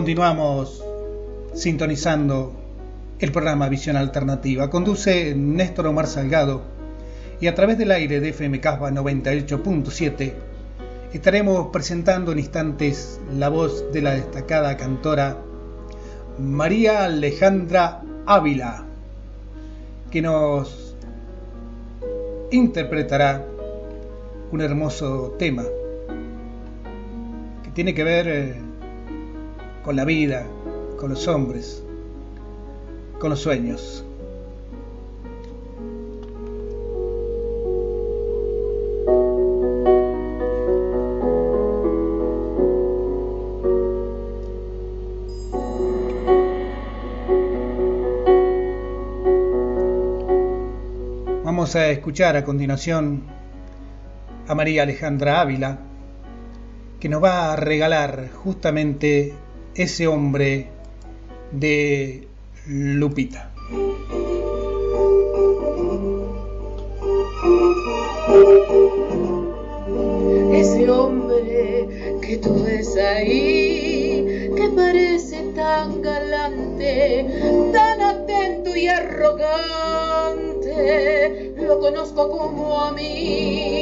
Continuamos sintonizando el programa Visión Alternativa. Conduce Néstor Omar Salgado y a través del aire de FM Casba 98.7 estaremos presentando en instantes la voz de la destacada cantora María Alejandra Ávila, que nos interpretará un hermoso tema que tiene que ver eh, con la vida, con los hombres, con los sueños. Vamos a escuchar a continuación a María Alejandra Ávila, que nos va a regalar justamente ese hombre de Lupita. Ese hombre que tú ves ahí, que parece tan galante, tan atento y arrogante, lo conozco como a mí.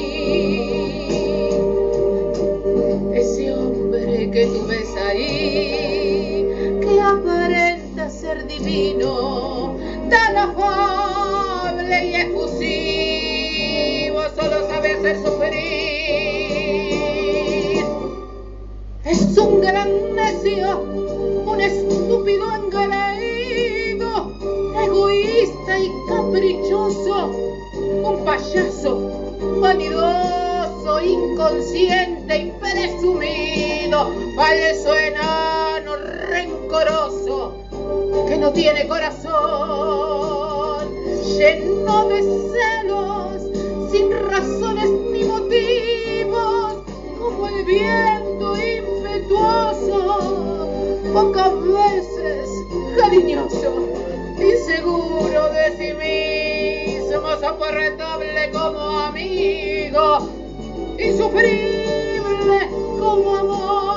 Divino, tan afable y efusivo, solo sabe hacer sufrir. Es un gran necio, un estúpido engreído, egoísta y caprichoso, un payaso vanidoso, inconsciente y presumido, falso enano no tiene corazón, lleno de celos, sin razones ni motivos, como el viento impetuoso, pocas veces cariñoso, inseguro de sí mismo, soportable como amigo, insufrible como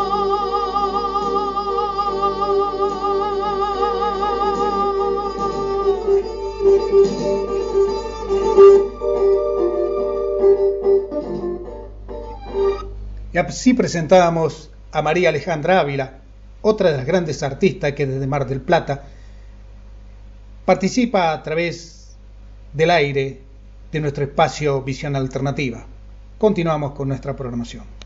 Y así presentábamos a María Alejandra Ávila, otra de las grandes artistas que desde Mar del Plata participa a través del aire de nuestro espacio Visión Alternativa. Continuamos con nuestra programación.